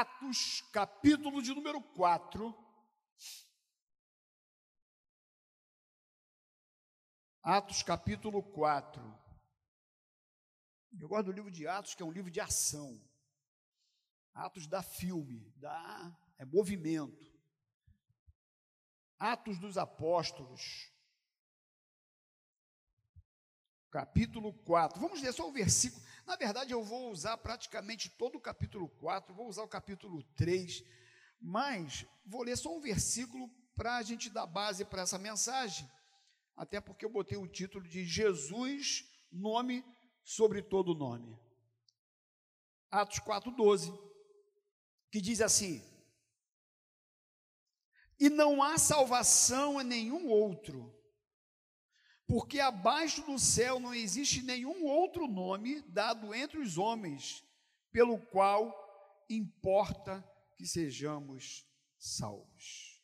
Atos, capítulo de número 4. Atos, capítulo 4. Eu gosto do livro de Atos, que é um livro de ação. Atos dá filme, dá é movimento. Atos dos Apóstolos, capítulo 4. Vamos ler só o versículo. Na verdade, eu vou usar praticamente todo o capítulo 4, vou usar o capítulo 3, mas vou ler só um versículo para a gente dar base para essa mensagem, até porque eu botei o título de Jesus, nome sobre todo nome. Atos 4,12, que diz assim: E não há salvação em nenhum outro porque abaixo do céu não existe nenhum outro nome dado entre os homens, pelo qual importa que sejamos salvos.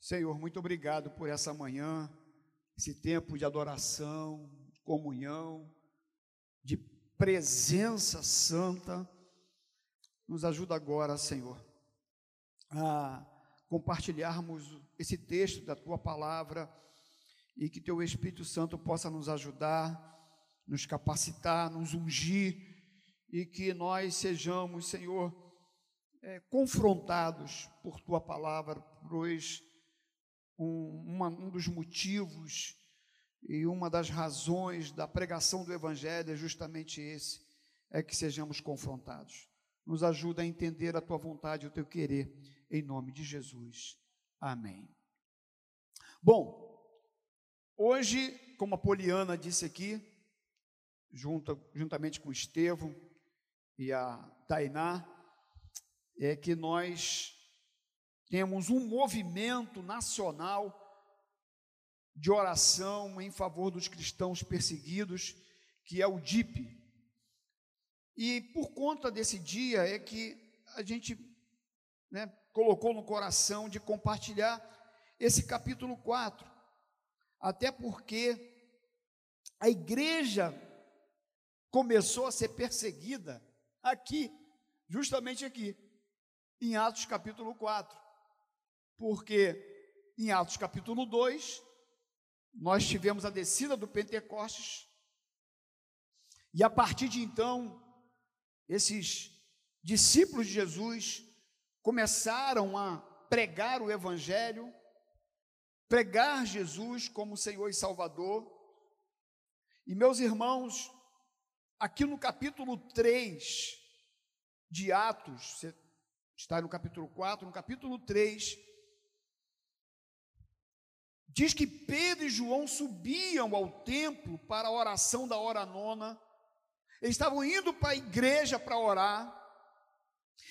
Senhor, muito obrigado por essa manhã, esse tempo de adoração, de comunhão, de presença santa. Nos ajuda agora, Senhor, a compartilharmos esse texto da tua palavra e que teu Espírito Santo possa nos ajudar, nos capacitar, nos ungir e que nós sejamos, Senhor, é, confrontados por tua palavra, pois um, uma, um dos motivos e uma das razões da pregação do Evangelho é justamente esse: é que sejamos confrontados. Nos ajuda a entender a tua vontade e o teu querer, em nome de Jesus. Amém. Bom, Hoje, como a Poliana disse aqui, junto, juntamente com o Estevão e a Tainá, é que nós temos um movimento nacional de oração em favor dos cristãos perseguidos, que é o DIP. E por conta desse dia é que a gente né, colocou no coração de compartilhar esse capítulo 4 até porque a igreja começou a ser perseguida aqui, justamente aqui, em Atos capítulo 4. Porque em Atos capítulo 2, nós tivemos a descida do Pentecostes, e a partir de então, esses discípulos de Jesus começaram a pregar o Evangelho, pregar Jesus como Senhor e Salvador. E meus irmãos, aqui no capítulo 3 de Atos, você está no capítulo 4, no capítulo 3, diz que Pedro e João subiam ao templo para a oração da hora nona, eles estavam indo para a igreja para orar,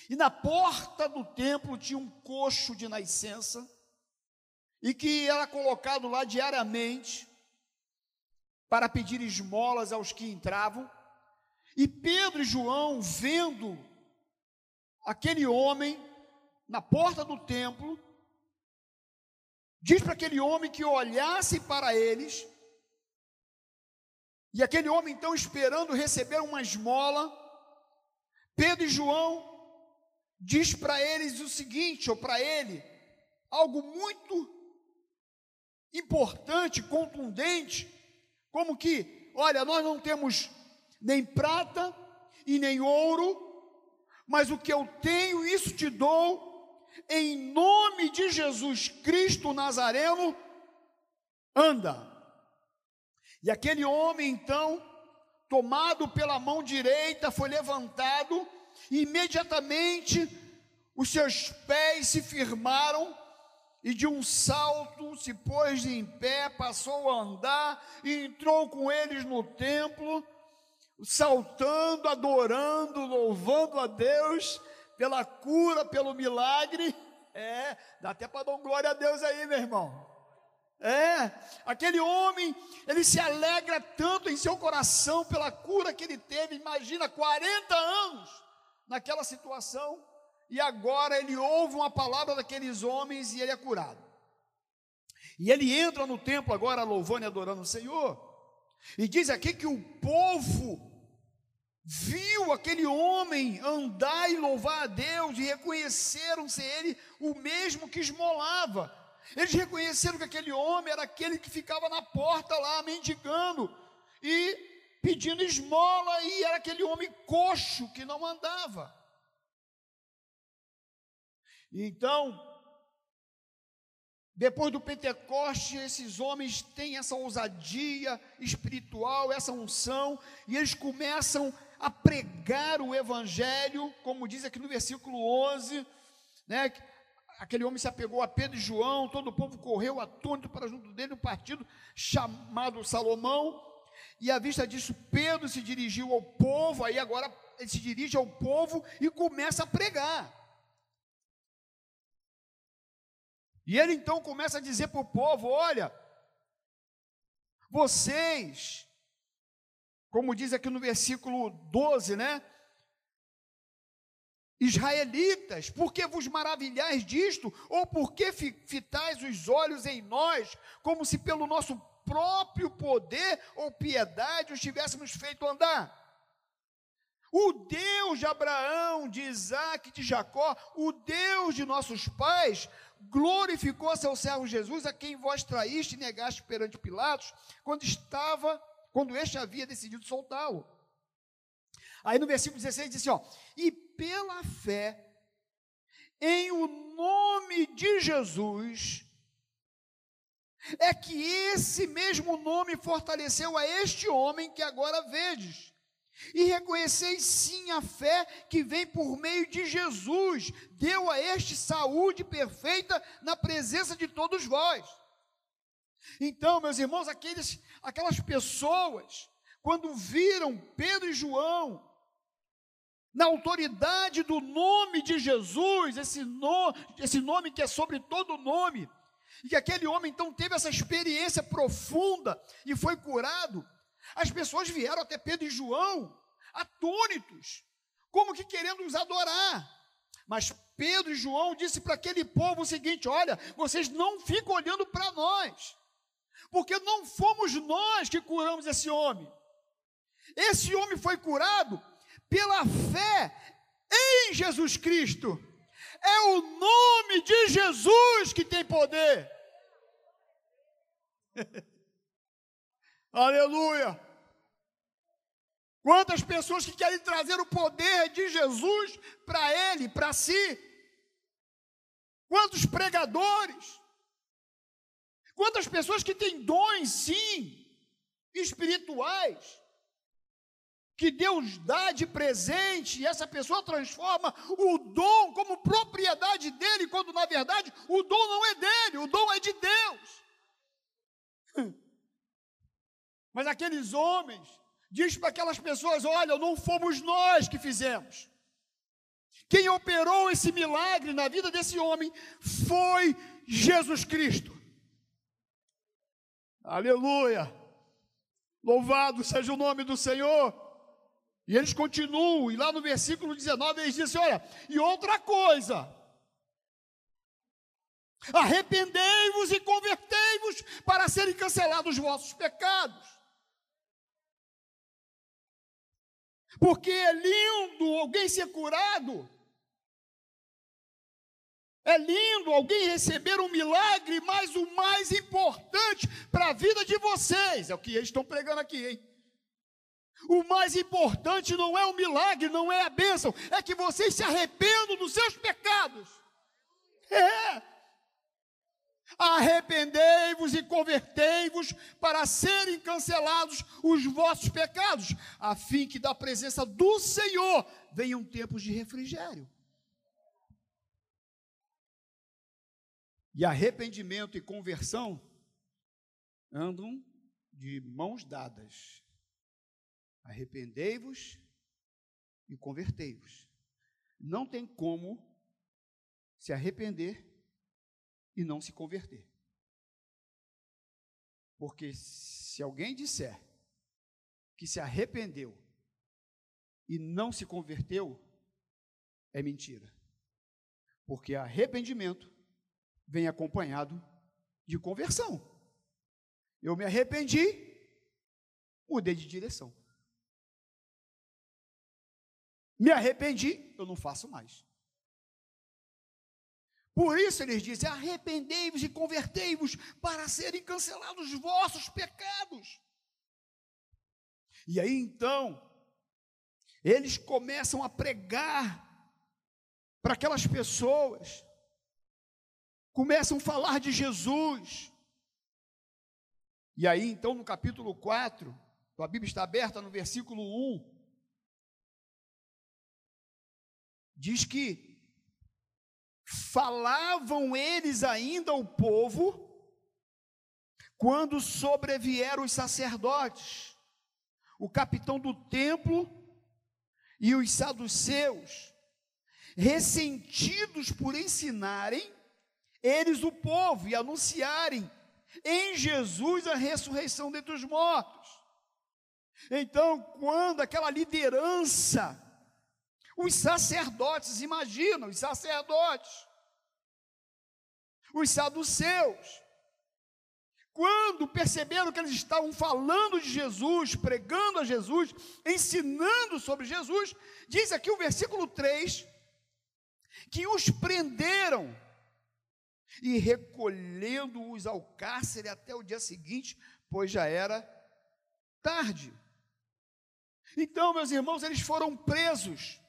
e na porta do templo tinha um coxo de nascença, e que era colocado lá diariamente para pedir esmolas aos que entravam. E Pedro e João, vendo aquele homem na porta do templo, diz para aquele homem que olhasse para eles, e aquele homem então esperando receber uma esmola, Pedro e João diz para eles o seguinte, ou para ele, algo muito importante, contundente, como que, olha, nós não temos nem prata e nem ouro, mas o que eu tenho, isso te dou, em nome de Jesus Cristo Nazareno, anda. E aquele homem, então, tomado pela mão direita, foi levantado, e imediatamente os seus pés se firmaram e de um salto se pôs em pé, passou a andar e entrou com eles no templo, saltando, adorando, louvando a Deus pela cura, pelo milagre. É, dá até para dar glória a Deus aí, meu irmão. É, aquele homem, ele se alegra tanto em seu coração pela cura que ele teve, imagina, 40 anos naquela situação e agora ele ouve uma palavra daqueles homens e ele é curado. E ele entra no templo agora louvando e adorando o Senhor. E diz aqui que o povo viu aquele homem andar e louvar a Deus e reconheceram ser ele o mesmo que esmolava. Eles reconheceram que aquele homem era aquele que ficava na porta lá mendigando e pedindo esmola e era aquele homem coxo que não andava. Então, depois do Pentecoste, esses homens têm essa ousadia espiritual, essa unção, e eles começam a pregar o Evangelho, como diz aqui no versículo 11, né? Aquele homem se apegou a Pedro e João, todo o povo correu atônito para junto dele, um partido chamado Salomão, e à vista disso, Pedro se dirigiu ao povo, aí agora ele se dirige ao povo e começa a pregar. E ele então começa a dizer para o povo: olha, vocês, como diz aqui no versículo 12, né? Israelitas, por que vos maravilhais disto? Ou por que fitais os olhos em nós, como se pelo nosso próprio poder ou piedade os tivéssemos feito andar? O Deus de Abraão, de Isaac, de Jacó, o Deus de nossos pais, glorificou seu servo Jesus, a quem vós traíste e negaste perante Pilatos, quando estava, quando este havia decidido soltá-lo. Aí no versículo 16 diz assim: ó, e pela fé em o nome de Jesus, é que esse mesmo nome fortaleceu a este homem que agora vedes. E reconheceis sim a fé que vem por meio de Jesus, deu a este saúde perfeita na presença de todos vós. Então, meus irmãos, aqueles, aquelas pessoas, quando viram Pedro e João, na autoridade do nome de Jesus, esse, no, esse nome que é sobre todo nome, e que aquele homem então teve essa experiência profunda e foi curado, as pessoas vieram até Pedro e João atônitos, como que querendo os adorar. Mas Pedro e João disse para aquele povo o seguinte: olha, vocês não ficam olhando para nós, porque não fomos nós que curamos esse homem. Esse homem foi curado pela fé em Jesus Cristo. É o nome de Jesus que tem poder. Aleluia. Quantas pessoas que querem trazer o poder de Jesus para ele, para si. Quantos pregadores. Quantas pessoas que têm dons, sim, espirituais, que Deus dá de presente e essa pessoa transforma o dom como propriedade dele, quando na verdade o dom não é dele, o dom é de Deus. Mas aqueles homens diz para aquelas pessoas: olha, não fomos nós que fizemos. Quem operou esse milagre na vida desse homem foi Jesus Cristo. Aleluia! Louvado seja o nome do Senhor. E eles continuam, e lá no versículo 19 eles dizem: Olha, e outra coisa, arrependei-vos e convertei-vos para serem cancelados os vossos pecados. Porque é lindo alguém ser curado. É lindo alguém receber um milagre, mas o mais importante para a vida de vocês, é o que eles estão pregando aqui, hein? O mais importante não é o milagre, não é a bênção, é que vocês se arrependam dos seus pecados. É. Arrependei-vos e convertei-vos para serem cancelados os vossos pecados, a fim que da presença do Senhor venham tempos de refrigério. E arrependimento e conversão andam de mãos dadas. Arrependei-vos e convertei-vos. Não tem como se arrepender e não se converter. Porque se alguém disser que se arrependeu e não se converteu, é mentira. Porque arrependimento vem acompanhado de conversão. Eu me arrependi, mudei de direção. me arrependi, eu não faço mais. Por isso eles dizem: arrependei-vos e convertei-vos para serem cancelados os vossos pecados. E aí então, eles começam a pregar para aquelas pessoas, começam a falar de Jesus. E aí então, no capítulo 4, a Bíblia está aberta no versículo 1, diz que falavam eles ainda ao povo quando sobrevieram os sacerdotes, o capitão do templo e os saduceus, ressentidos por ensinarem eles o povo e anunciarem em Jesus a ressurreição dentre os mortos. Então, quando aquela liderança os sacerdotes, imaginam, os sacerdotes, os saduceus, quando perceberam que eles estavam falando de Jesus, pregando a Jesus, ensinando sobre Jesus, diz aqui o versículo 3 que os prenderam e recolhendo-os ao cárcere até o dia seguinte, pois já era tarde. Então, meus irmãos, eles foram presos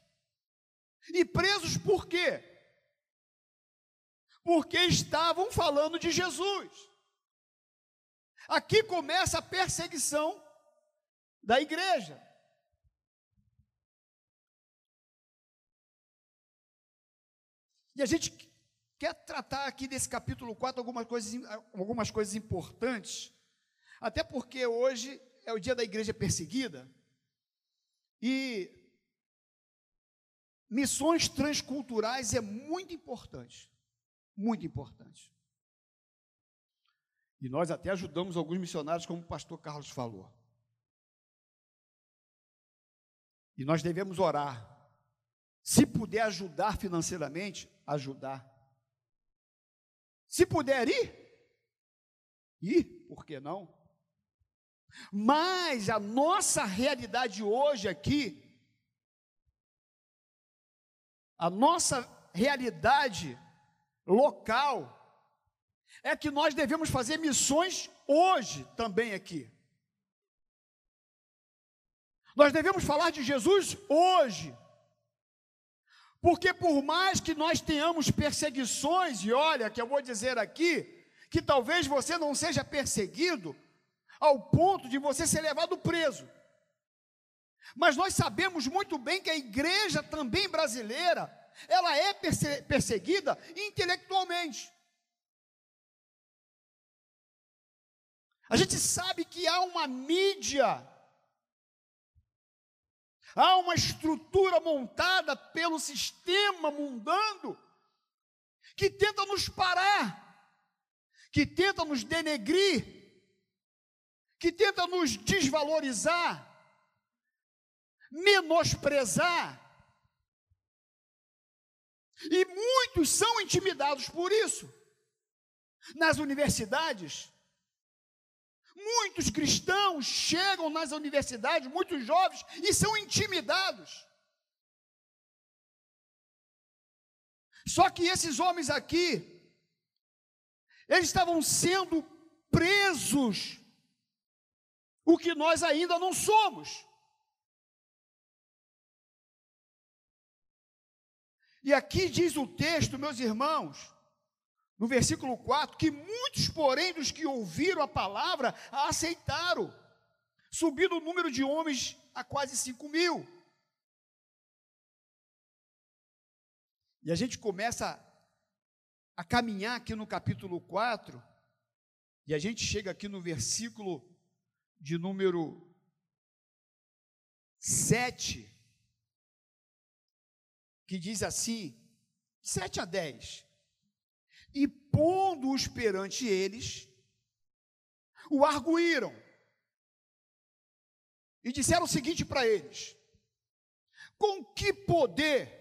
e presos por quê? Porque estavam falando de Jesus. Aqui começa a perseguição da igreja. E a gente quer tratar aqui desse capítulo 4 algumas coisas, algumas coisas importantes, até porque hoje é o dia da igreja perseguida, e Missões transculturais é muito importante, muito importante. E nós até ajudamos alguns missionários, como o pastor Carlos falou. E nós devemos orar. Se puder ajudar financeiramente, ajudar. Se puder ir, ir, por que não? Mas a nossa realidade hoje aqui a nossa realidade local é que nós devemos fazer missões hoje também aqui. Nós devemos falar de Jesus hoje. Porque por mais que nós tenhamos perseguições, e olha, que eu vou dizer aqui, que talvez você não seja perseguido ao ponto de você ser levado preso. Mas nós sabemos muito bem que a igreja também brasileira, ela é perseguida intelectualmente. A gente sabe que há uma mídia, há uma estrutura montada pelo sistema mundano que tenta nos parar, que tenta nos denegrir, que tenta nos desvalorizar menosprezar. E muitos são intimidados por isso. Nas universidades, muitos cristãos chegam nas universidades, muitos jovens, e são intimidados. Só que esses homens aqui, eles estavam sendo presos, o que nós ainda não somos. E aqui diz o texto, meus irmãos, no versículo 4, que muitos, porém, dos que ouviram a palavra, a aceitaram, subindo o número de homens a quase 5 mil. E a gente começa a caminhar aqui no capítulo 4, e a gente chega aqui no versículo de número 7 que diz assim, 7 a 10. E pondo-os perante eles, o arguíram. E disseram o seguinte para eles: Com que poder,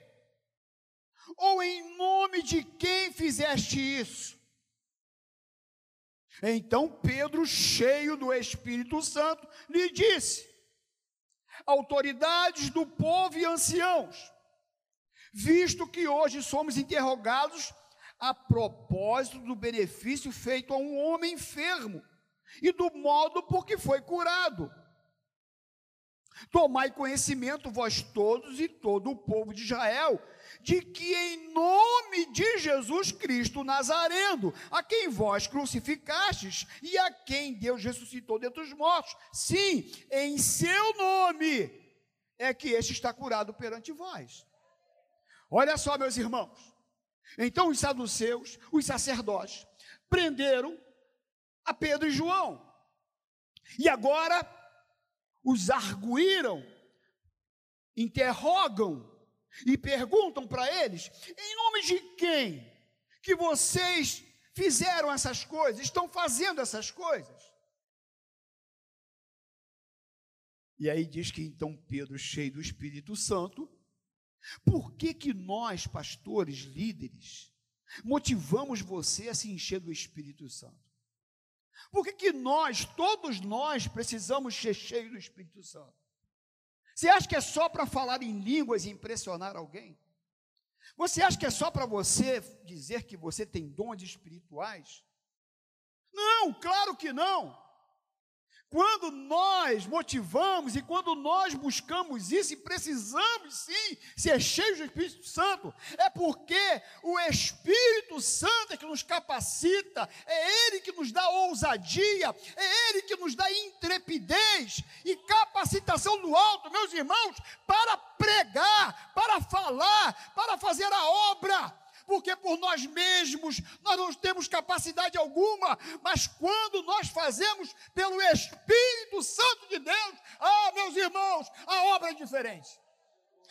ou em nome de quem fizeste isso? Então Pedro, cheio do Espírito Santo, lhe disse: autoridades do povo e anciãos, visto que hoje somos interrogados a propósito do benefício feito a um homem enfermo e do modo por que foi curado. Tomai conhecimento, vós todos e todo o povo de Israel, de que em nome de Jesus Cristo Nazareno, a quem vós crucificastes e a quem Deus ressuscitou dentre os mortos, sim, em seu nome é que este está curado perante vós. Olha só, meus irmãos. Então os saduceus, os sacerdotes, prenderam a Pedro e João. E agora os arguíram, interrogam e perguntam para eles: em nome de quem que vocês fizeram essas coisas, estão fazendo essas coisas? E aí diz que então Pedro, cheio do Espírito Santo, por que que nós, pastores, líderes, motivamos você a se encher do Espírito Santo? Por que, que nós, todos nós, precisamos ser cheios do Espírito Santo? Você acha que é só para falar em línguas e impressionar alguém? Você acha que é só para você dizer que você tem dons espirituais? Não, claro que não. Quando nós motivamos e quando nós buscamos isso, e precisamos sim ser cheios do Espírito Santo, é porque o Espírito Santo é que nos capacita, é Ele que nos dá ousadia, é Ele que nos dá intrepidez e capacitação do alto, meus irmãos, para pregar, para falar, para fazer a obra porque por nós mesmos nós não temos capacidade alguma, mas quando nós fazemos pelo Espírito Santo de Deus, ah, meus irmãos, a obra é diferente,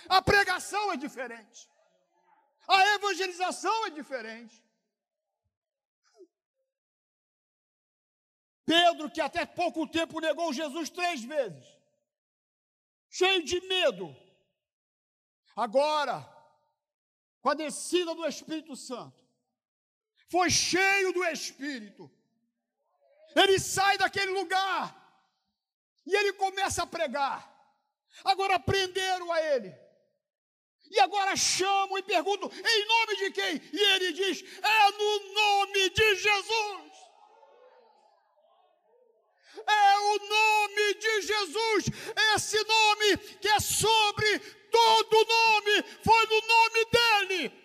a pregação é diferente, a evangelização é diferente. Pedro, que até pouco tempo negou Jesus três vezes, cheio de medo, agora com a descida do Espírito Santo, foi cheio do Espírito. Ele sai daquele lugar e ele começa a pregar. Agora prenderam a ele. E agora chamam e perguntam: em nome de quem? E ele diz: é no nome de Jesus. É o nome de Jesus, esse nome que é sobre todo nome, foi no nome dele.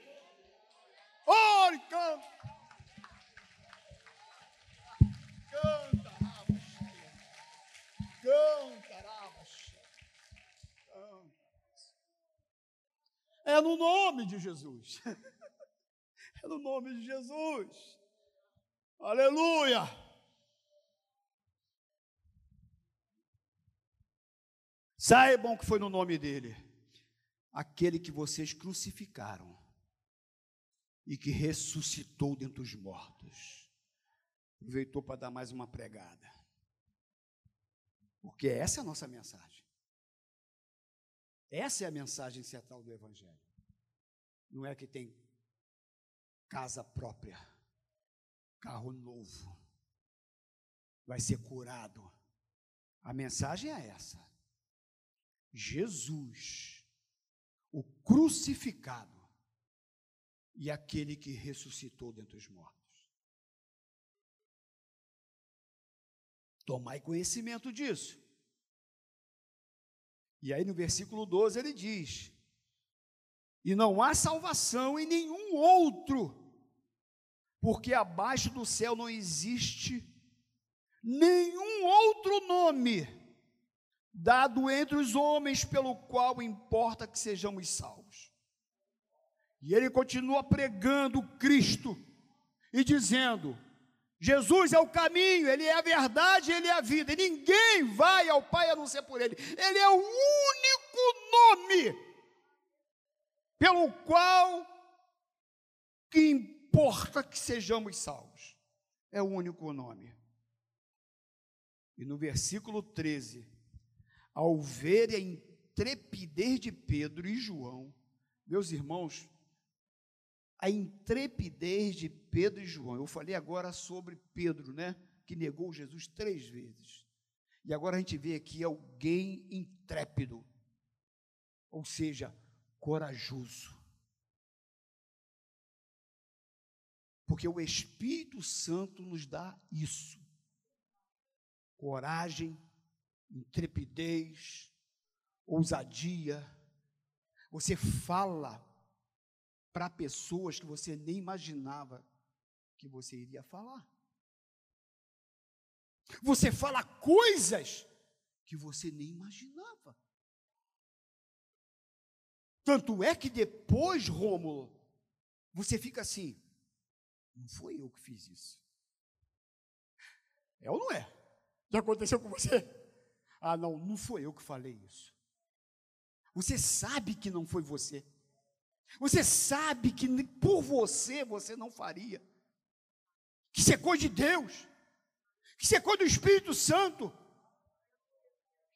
Ore, canta. Canta, Canta, É no nome de Jesus. É no nome de Jesus. Aleluia. Saibam que foi no nome dele aquele que vocês crucificaram e que ressuscitou dentre os mortos. Aproveitou para dar mais uma pregada. Porque essa é a nossa mensagem. Essa é a mensagem central do Evangelho. Não é que tem casa própria, carro novo, vai ser curado. A mensagem é essa. Jesus o crucificado e aquele que ressuscitou dentre os mortos. Tomai conhecimento disso. E aí no versículo 12 ele diz: E não há salvação em nenhum outro, porque abaixo do céu não existe nenhum outro nome dado entre os homens, pelo qual importa que sejamos salvos. E ele continua pregando Cristo e dizendo: Jesus é o caminho, Ele é a verdade, Ele é a vida, e ninguém vai ao Pai a não ser por Ele. Ele é o único nome pelo qual que importa que sejamos salvos. É o único nome. E no versículo 13, ao ver a intrepidez de Pedro e João, meus irmãos, a intrepidez de Pedro e João. Eu falei agora sobre Pedro, né? Que negou Jesus três vezes. E agora a gente vê aqui alguém intrépido, ou seja, corajoso. Porque o Espírito Santo nos dá isso: coragem, intrepidez, ousadia. Você fala para pessoas que você nem imaginava que você iria falar. Você fala coisas que você nem imaginava. Tanto é que depois, Rômulo, você fica assim: não foi eu que fiz isso. É ou não é? Já aconteceu com você? Ah, não, não foi eu que falei isso. Você sabe que não foi você. Você sabe que por você você não faria. Que isso é coisa de Deus. Que isso é coisa do Espírito Santo.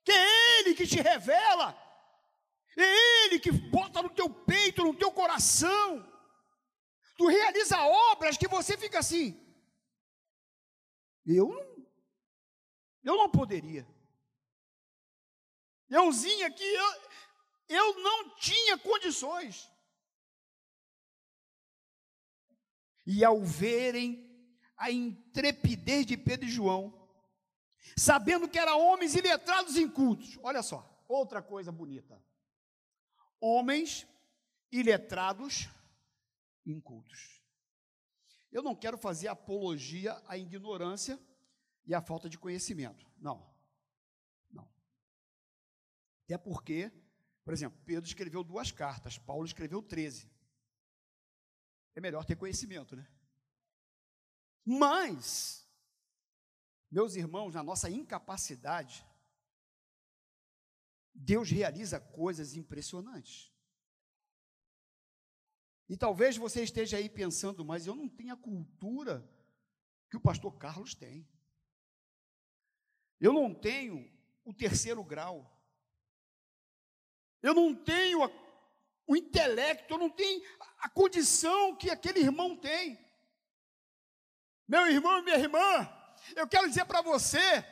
Que é Ele que te revela. É Ele que bota no teu peito, no teu coração. Tu realiza obras que você fica assim. Eu não, eu não poderia. Euzinho aqui, eu, eu não tinha condições. E ao verem a intrepidez de Pedro e João, sabendo que eram homens iletrados em cultos, olha só, outra coisa bonita. Homens iletrados incultos. Eu não quero fazer apologia à ignorância e à falta de conhecimento. Não. Até porque, por exemplo, Pedro escreveu duas cartas, Paulo escreveu 13 é melhor ter conhecimento, né? Mas, meus irmãos, na nossa incapacidade, Deus realiza coisas impressionantes. E talvez você esteja aí pensando, mas eu não tenho a cultura que o pastor Carlos tem. Eu não tenho o terceiro grau. Eu não tenho a o intelecto, não tem a condição que aquele irmão tem. Meu irmão e minha irmã, eu quero dizer para você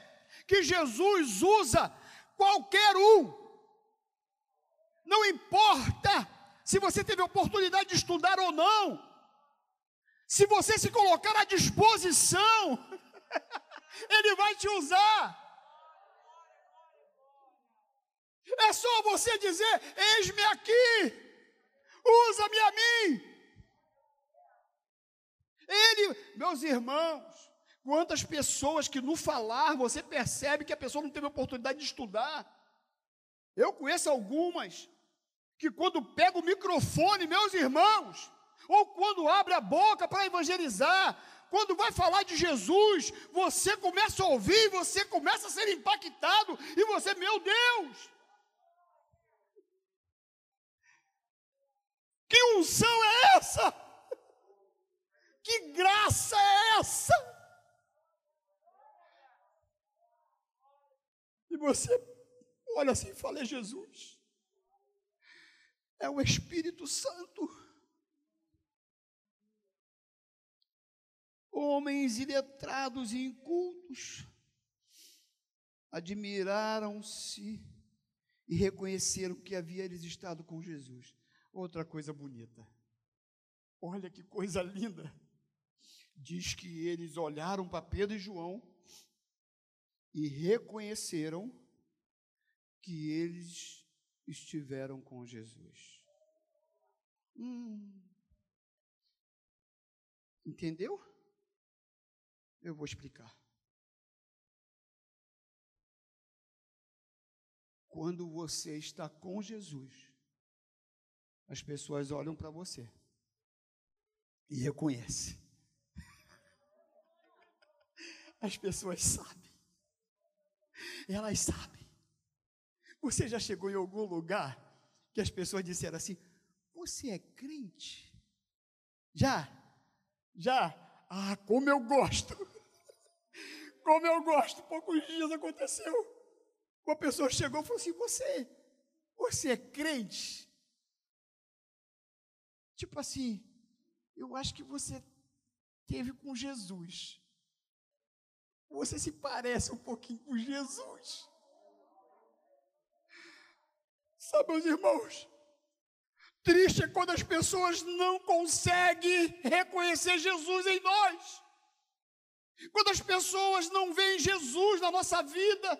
que Jesus usa qualquer um. Não importa se você teve oportunidade de estudar ou não. Se você se colocar à disposição, ele vai te usar. É só você dizer: Eis-me aqui, usa-me a mim. Ele, meus irmãos, quantas pessoas que no falar você percebe que a pessoa não teve oportunidade de estudar. Eu conheço algumas que quando pega o microfone, meus irmãos, ou quando abre a boca para evangelizar, quando vai falar de Jesus, você começa a ouvir, você começa a ser impactado, e você, meu Deus, Que unção é essa? Que graça é essa? E você olha assim e fala: é Jesus, é o Espírito Santo. Homens iletrados e incultos admiraram-se e reconheceram que havia eles estado com Jesus. Outra coisa bonita. Olha que coisa linda. Diz que eles olharam para Pedro e João e reconheceram que eles estiveram com Jesus. Hum. Entendeu? Eu vou explicar. Quando você está com Jesus, as pessoas olham para você e reconhecem. As pessoas sabem. Elas sabem. Você já chegou em algum lugar que as pessoas disseram assim: Você é crente? Já? Já? Ah, como eu gosto! Como eu gosto! Poucos dias aconteceu. Uma pessoa chegou e falou assim: Você, você é crente? Tipo assim, eu acho que você teve com Jesus. você se parece um pouquinho com Jesus. Sabe, meus irmãos, triste é quando as pessoas não conseguem reconhecer Jesus em nós. Quando as pessoas não veem Jesus na nossa vida.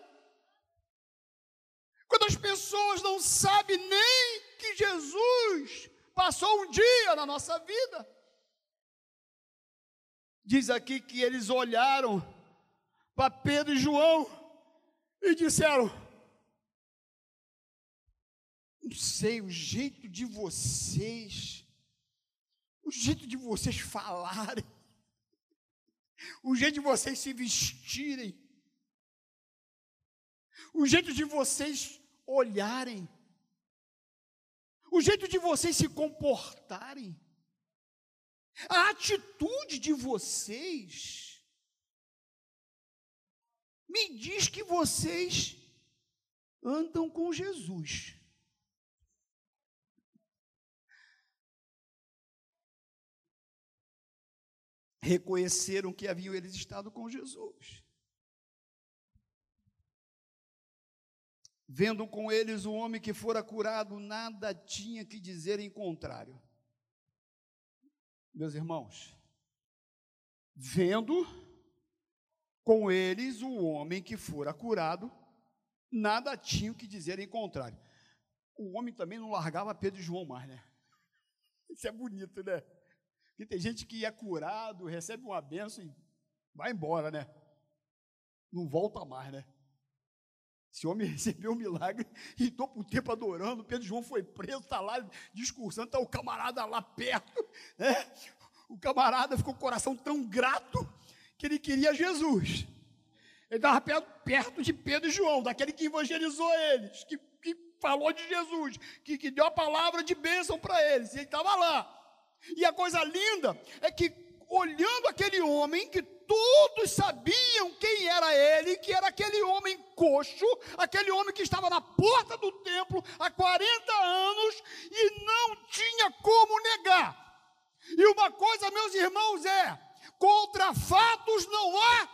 Quando as pessoas não sabem nem que Jesus passou um dia na nossa vida. Diz aqui que eles olharam para Pedro e João e disseram: Não sei, o jeito de vocês, o jeito de vocês falarem, o jeito de vocês se vestirem, o jeito de vocês olharem, o jeito de vocês se comportarem, a atitude de vocês, me diz que vocês andam com Jesus. Reconheceram que haviam eles estado com Jesus. Vendo com eles o homem que fora curado, nada tinha que dizer em contrário. Meus irmãos, vendo com eles o homem que fora curado, nada tinha que dizer em contrário. O homem também não largava Pedro e João mais, né? Isso é bonito, né? Porque tem gente que é curado, recebe uma benção e vai embora, né? Não volta mais, né? Esse homem recebeu um milagre e estou por tempo adorando. Pedro João foi preso, está lá discursando, está o camarada lá perto. Né? O camarada ficou com o coração tão grato que ele queria Jesus. Ele estava perto, de Pedro e João, daquele que evangelizou eles, que, que falou de Jesus, que, que deu a palavra de bênção para eles. E ele estava lá. E a coisa linda é que, olhando aquele homem que todos sabiam quem era ele, que era aquele homem coxo, aquele homem que estava na porta do templo há 40 anos e não tinha como negar. E uma coisa, meus irmãos, é: contra fatos não há.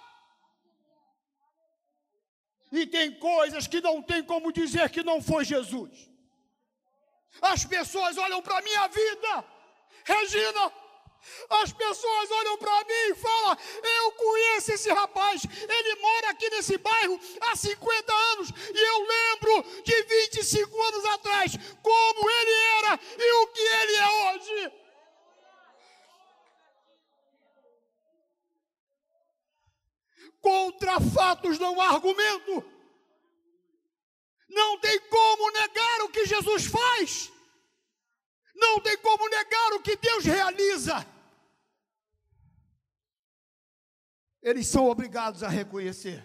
E tem coisas que não tem como dizer que não foi Jesus. As pessoas olham para a minha vida, Regina, as pessoas olham para mim e falam: Eu conheço esse rapaz, ele mora aqui nesse bairro há 50 anos, e eu lembro de 25 anos atrás como ele era e o que ele é hoje. Contra fatos não há argumento. Não tem como negar o que Jesus faz. Não tem como negar o que Deus realiza. Eles são obrigados a reconhecer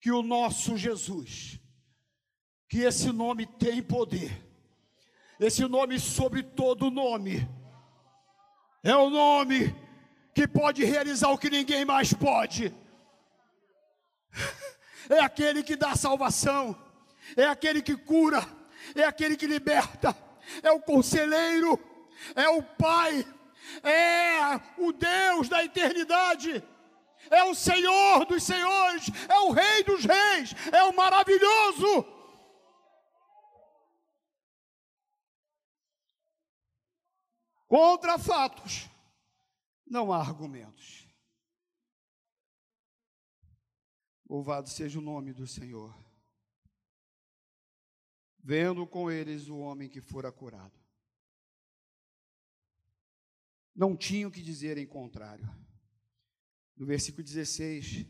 que o nosso Jesus, que esse nome tem poder, esse nome sobre todo nome, é o nome que pode realizar o que ninguém mais pode, é aquele que dá salvação, é aquele que cura, é aquele que liberta, é o conselheiro, é o Pai, é o Deus da eternidade é o Senhor dos Senhores, é o Rei dos Reis, é o maravilhoso. Contra fatos, não há argumentos. Louvado seja o nome do Senhor. Vendo com eles o homem que fora curado. Não tinham que dizer em contrário no versículo 16,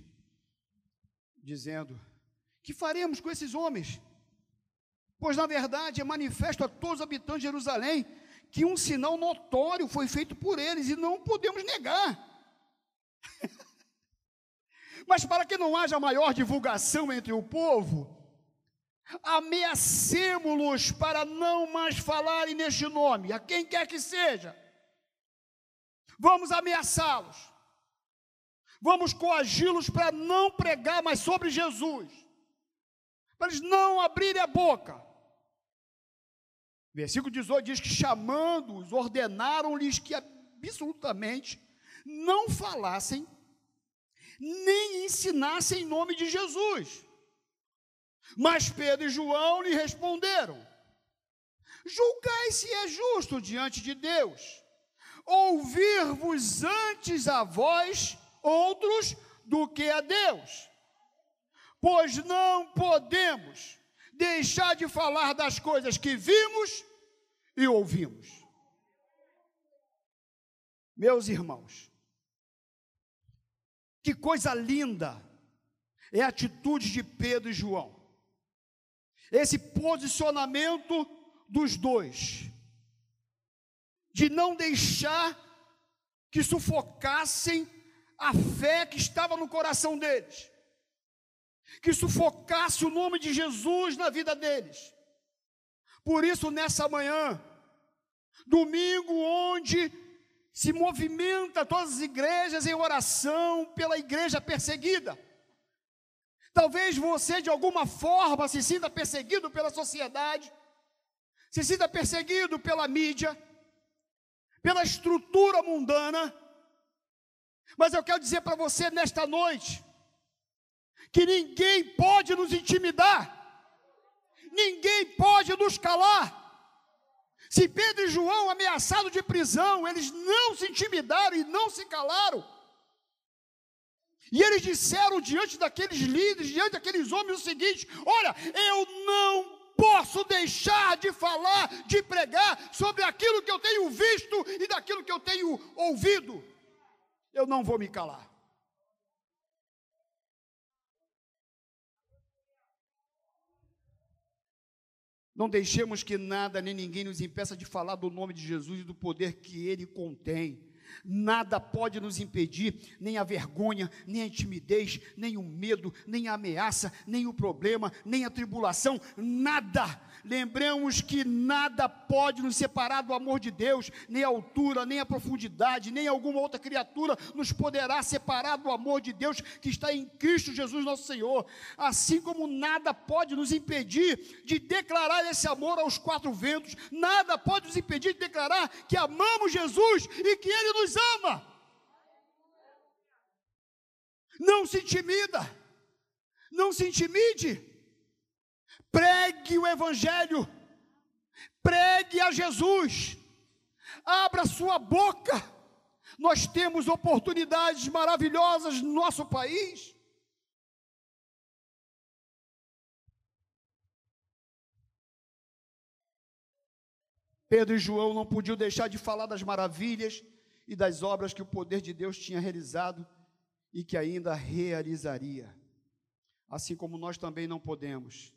dizendo: Que faremos com esses homens? Pois na verdade é manifesto a todos os habitantes de Jerusalém que um sinal notório foi feito por eles e não podemos negar. Mas para que não haja maior divulgação entre o povo, ameacemos-los para não mais falarem neste nome, a quem quer que seja. Vamos ameaçá-los Vamos coagi-los para não pregar mais sobre Jesus, para eles não abrirem a boca. Versículo 18 diz que chamando-os, ordenaram-lhes que absolutamente não falassem nem ensinasse em nome de Jesus. Mas Pedro e João lhe responderam: Julgai se é justo diante de Deus, ouvir-vos antes a vós outros do que a Deus, pois não podemos deixar de falar das coisas que vimos e ouvimos. Meus irmãos, que coisa linda é a atitude de Pedro e João. Esse posicionamento dos dois, de não deixar que sufocassem a fé que estava no coração deles, que sufocasse o nome de Jesus na vida deles. Por isso, nessa manhã, domingo, onde se movimenta todas as igrejas em oração pela igreja perseguida. Talvez você, de alguma forma, se sinta perseguido pela sociedade, se sinta perseguido pela mídia, pela estrutura mundana. Mas eu quero dizer para você nesta noite, que ninguém pode nos intimidar, ninguém pode nos calar. Se Pedro e João, ameaçados de prisão, eles não se intimidaram e não se calaram. E eles disseram diante daqueles líderes, diante daqueles homens, o seguinte: Olha, eu não posso deixar de falar, de pregar sobre aquilo que eu tenho visto e daquilo que eu tenho ouvido. Eu não vou me calar. Não deixemos que nada nem ninguém nos impeça de falar do nome de Jesus e do poder que ele contém. Nada pode nos impedir, nem a vergonha, nem a timidez, nem o medo, nem a ameaça, nem o problema, nem a tribulação, nada Lembremos que nada pode nos separar do amor de Deus, nem a altura, nem a profundidade, nem alguma outra criatura nos poderá separar do amor de Deus que está em Cristo Jesus nosso Senhor. Assim como nada pode nos impedir de declarar esse amor aos quatro ventos, nada pode nos impedir de declarar que amamos Jesus e que Ele nos ama. Não se intimida, não se intimide. Pregue o Evangelho, pregue a Jesus, abra sua boca. Nós temos oportunidades maravilhosas no nosso país. Pedro e João não podiam deixar de falar das maravilhas e das obras que o poder de Deus tinha realizado e que ainda realizaria. Assim como nós também não podemos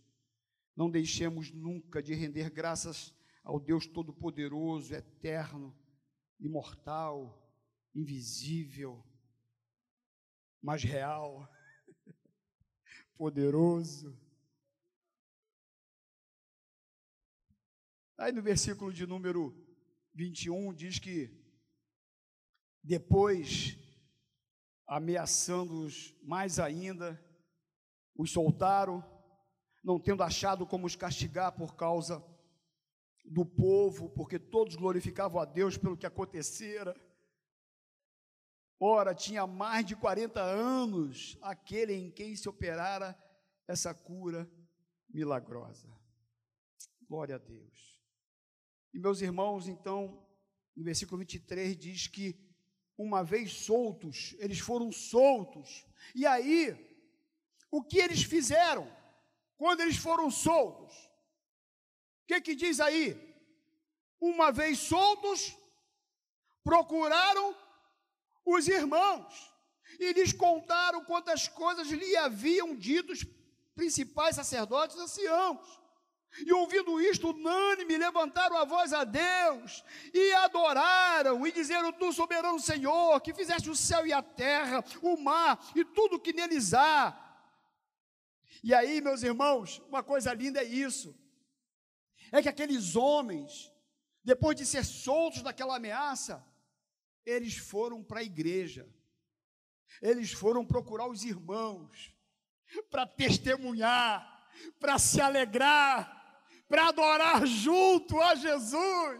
não deixemos nunca de render graças ao Deus Todo-Poderoso, eterno, imortal, invisível, mas real, poderoso. Aí no versículo de número 21 diz que depois, ameaçando-os mais ainda, os soltaram não tendo achado como os castigar por causa do povo, porque todos glorificavam a Deus pelo que acontecera. Ora, tinha mais de 40 anos aquele em quem se operara essa cura milagrosa. Glória a Deus. E meus irmãos, então, no versículo 23 diz que uma vez soltos, eles foram soltos. E aí, o que eles fizeram? quando eles foram soltos. O que, que diz aí? Uma vez soltos, procuraram os irmãos e lhes contaram quantas coisas lhe haviam dito os principais sacerdotes anciãos. E ouvindo isto, unânime, levantaram a voz a Deus e adoraram, e disseram: Tu, soberano Senhor, que fizeste o céu e a terra, o mar e tudo que neles há. E aí, meus irmãos, uma coisa linda é isso: é que aqueles homens, depois de ser soltos daquela ameaça, eles foram para a igreja, eles foram procurar os irmãos, para testemunhar, para se alegrar, para adorar junto a Jesus,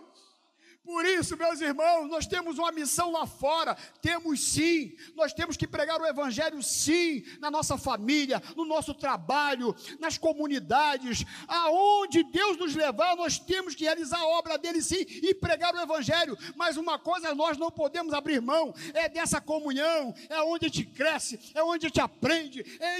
Por isso, meus irmãos, nós temos uma missão lá fora, temos sim, nós temos que pregar o Evangelho sim, na nossa família, no nosso trabalho, nas comunidades, aonde Deus nos levar, nós temos que realizar a obra dele sim e pregar o Evangelho. Mas uma coisa nós não podemos abrir mão, é dessa comunhão, é onde a gente cresce, é onde a gente aprende, é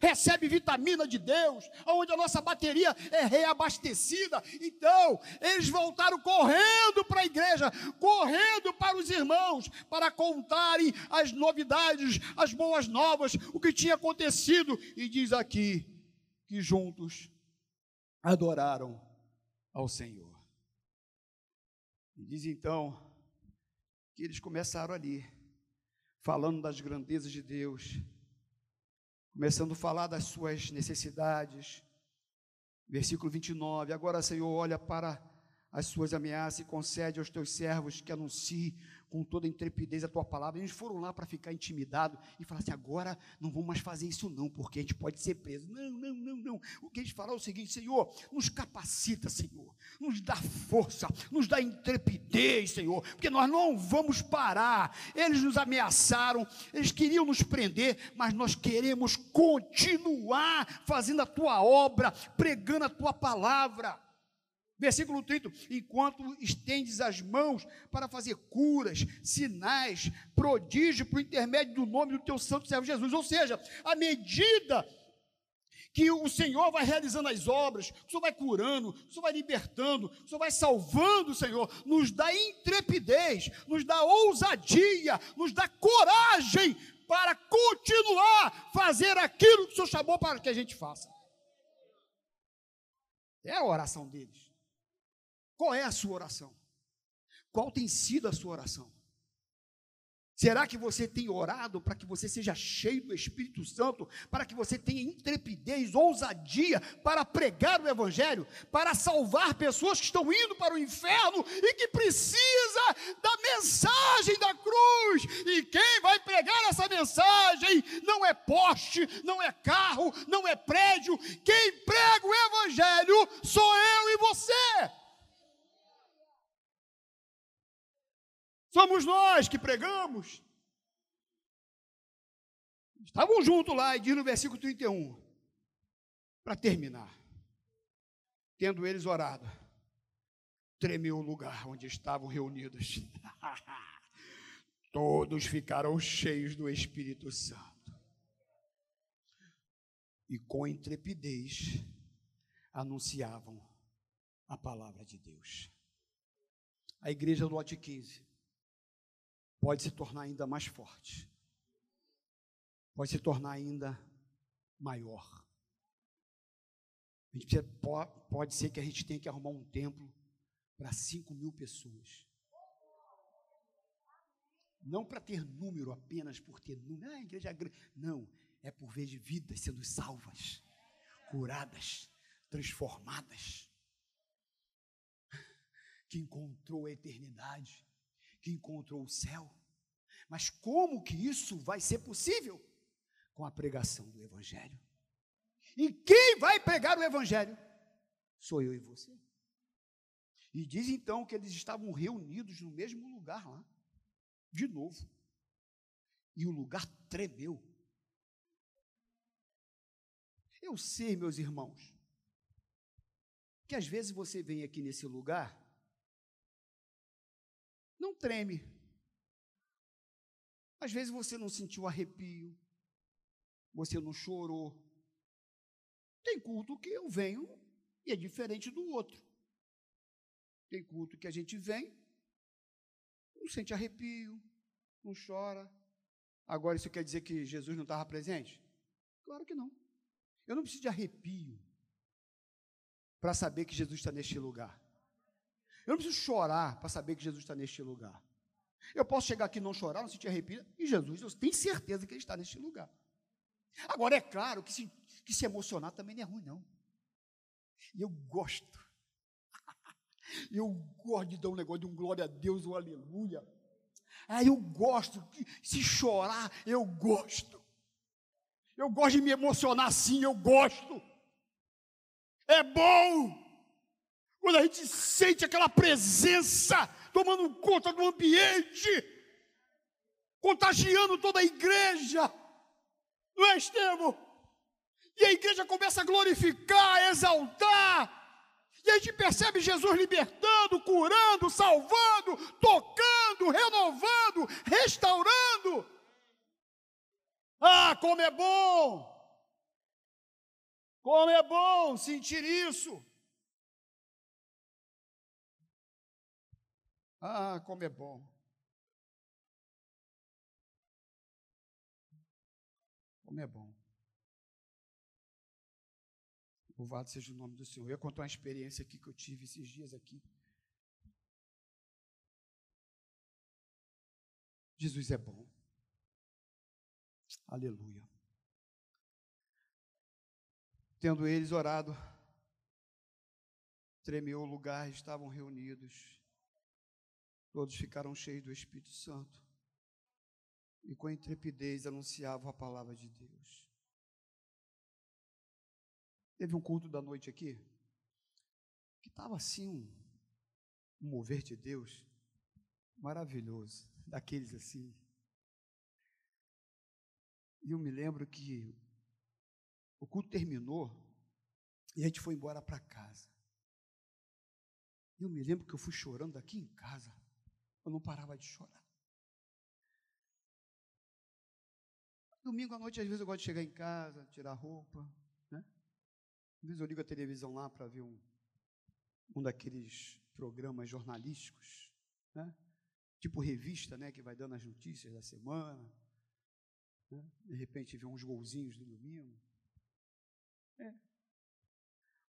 recebe vitamina de Deus, onde a nossa bateria é reabastecida. Então, eles voltaram correndo para a igreja, correndo para os irmãos, para contarem as novidades, as boas novas, o que tinha acontecido. E diz aqui que juntos adoraram ao Senhor. E diz então que eles começaram ali, falando das grandezas de Deus começando a falar das suas necessidades. Versículo 29. Agora, Senhor, olha para as suas ameaças e concede aos teus servos que anunciem com toda intrepidez a tua palavra. Eles foram lá para ficar intimidados e falar assim: agora não vamos mais fazer isso, não, porque a gente pode ser preso. Não, não, não, não. O que eles falaram é o seguinte: Senhor, nos capacita, Senhor, nos dá força, nos dá intrepidez, Senhor, porque nós não vamos parar. Eles nos ameaçaram, eles queriam nos prender, mas nós queremos continuar fazendo a tua obra, pregando a tua palavra. Versículo 30: Enquanto estendes as mãos para fazer curas, sinais, prodígio por intermédio do nome do teu santo servo Jesus. Ou seja, à medida que o Senhor vai realizando as obras, o Senhor vai curando, o Senhor vai libertando, o Senhor vai salvando, Senhor, nos dá intrepidez, nos dá ousadia, nos dá coragem para continuar fazer aquilo que o Senhor chamou para que a gente faça. É a oração deles. Qual é a sua oração? Qual tem sido a sua oração? Será que você tem orado para que você seja cheio do Espírito Santo, para que você tenha intrepidez, ousadia para pregar o Evangelho, para salvar pessoas que estão indo para o inferno e que precisa da mensagem da cruz? E quem vai pregar essa mensagem não é poste, não é carro, não é prédio. Quem prega o Evangelho sou eu e você. Somos nós que pregamos. Estavam juntos lá, e diz no versículo 31, para terminar. Tendo eles orado, tremeu o lugar onde estavam reunidos. Todos ficaram cheios do Espírito Santo. E com intrepidez anunciavam a palavra de Deus. A igreja do lote 15 pode se tornar ainda mais forte, pode se tornar ainda maior. A gente precisa, pode ser que a gente tenha que arrumar um templo para 5 mil pessoas. Não para ter número apenas por ter número. Ah, igreja é grande. Não, é por ver de vidas sendo salvas, curadas, transformadas. Que encontrou a eternidade que encontrou o céu. Mas como que isso vai ser possível? Com a pregação do Evangelho. E quem vai pregar o Evangelho? Sou eu e você. E diz então que eles estavam reunidos no mesmo lugar lá, de novo. E o lugar tremeu. Eu sei, meus irmãos, que às vezes você vem aqui nesse lugar não treme. Às vezes você não sentiu arrepio, você não chorou. Tem culto que eu venho e é diferente do outro. Tem culto que a gente vem, não sente arrepio, não chora. Agora, isso quer dizer que Jesus não estava presente? Claro que não. Eu não preciso de arrepio para saber que Jesus está neste lugar. Eu não preciso chorar para saber que Jesus está neste lugar. Eu posso chegar aqui e não chorar, não sentir arrepio, e Jesus, eu tenho certeza que Ele está neste lugar. Agora, é claro que se, que se emocionar também não é ruim, não. E eu gosto. Eu gosto de dar um negócio de um glória a Deus, um aleluia. Ah, eu gosto. Se chorar, eu gosto. Eu gosto de me emocionar assim, eu gosto. É bom. Quando a gente sente aquela presença tomando conta do ambiente, contagiando toda a igreja, não é, Estevão? E a igreja começa a glorificar, a exaltar, e a gente percebe Jesus libertando, curando, salvando, tocando, renovando, restaurando. Ah, como é bom! Como é bom sentir isso! Ah, como é bom! Como é bom. Louvado seja o nome do Senhor. Eu ia contar uma experiência aqui que eu tive esses dias aqui. Jesus é bom. Aleluia. Tendo eles orado, tremeu o lugar, estavam reunidos. Todos ficaram cheios do Espírito Santo e com intrepidez anunciavam a palavra de Deus. Teve um culto da noite aqui, que estava assim um, um mover de Deus maravilhoso, daqueles assim. E eu me lembro que o culto terminou e a gente foi embora para casa. Eu me lembro que eu fui chorando aqui em casa. Eu não parava de chorar. Domingo à noite, às vezes, eu gosto de chegar em casa, tirar roupa, às vezes eu ligo a televisão lá para ver um, um daqueles programas jornalísticos, né? tipo revista, né, que vai dando as notícias da semana. Né? De repente vê uns golzinhos no domingo. É.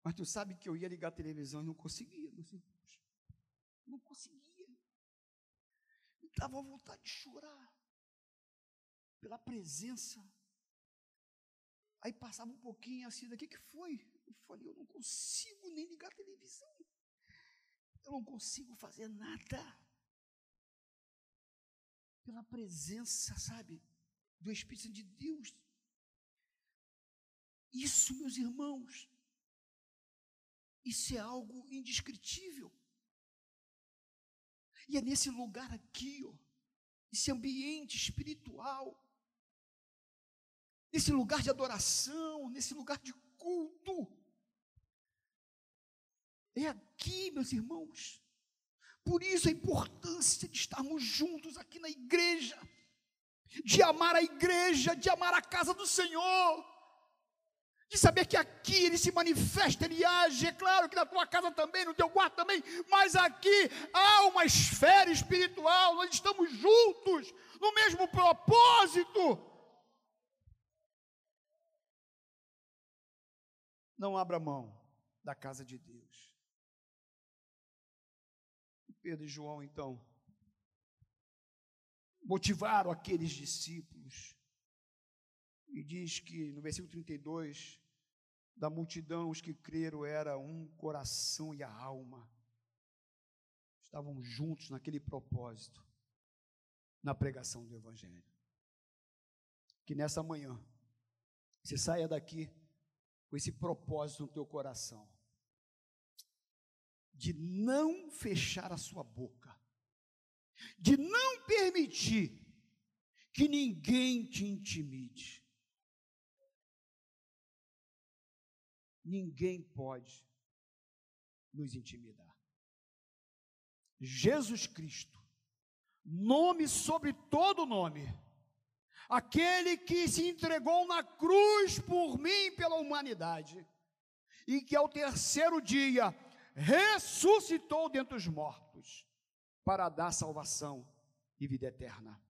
Mas tu sabe que eu ia ligar a televisão e não conseguia. Não, sei, não conseguia. Dava vontade de chorar pela presença. Aí passava um pouquinho assim, o que, que foi? Eu falei, eu não consigo nem ligar a televisão. Eu não consigo fazer nada. Pela presença, sabe, do Espírito de Deus. Isso, meus irmãos, isso é algo indescritível. E é nesse lugar aqui, ó, esse ambiente espiritual, nesse lugar de adoração, nesse lugar de culto. É aqui, meus irmãos. Por isso a importância de estarmos juntos aqui na igreja, de amar a igreja, de amar a casa do Senhor, de saber que aqui ele se manifesta, ele age. É claro que na tua casa também, no teu quarto também, mas aqui há uma esfera espiritual, nós estamos juntos no mesmo propósito. não abra mão da casa de Deus. Pedro e João, então, motivaram aqueles discípulos. E diz que no versículo 32, da multidão, os que creram era um coração e a alma. Estavam juntos naquele propósito, na pregação do Evangelho. Que nessa manhã, você saia daqui com esse propósito no teu coração de não fechar a sua boca, de não permitir que ninguém te intimide. Ninguém pode nos intimidar. Jesus Cristo, nome sobre todo nome, aquele que se entregou na cruz por mim e pela humanidade, e que ao terceiro dia ressuscitou dentre os mortos para dar salvação e vida eterna.